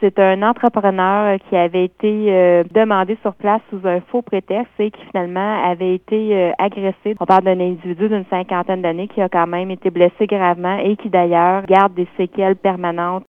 C'est un entrepreneur euh, qui avait été euh, demandé sur place sous un faux prétexte et qui finalement avait été euh, agressé. On parle d'un individu d'une cinquantaine d'années qui a quand même été blessé gravement et qui d'ailleurs garde des séquelles permanentes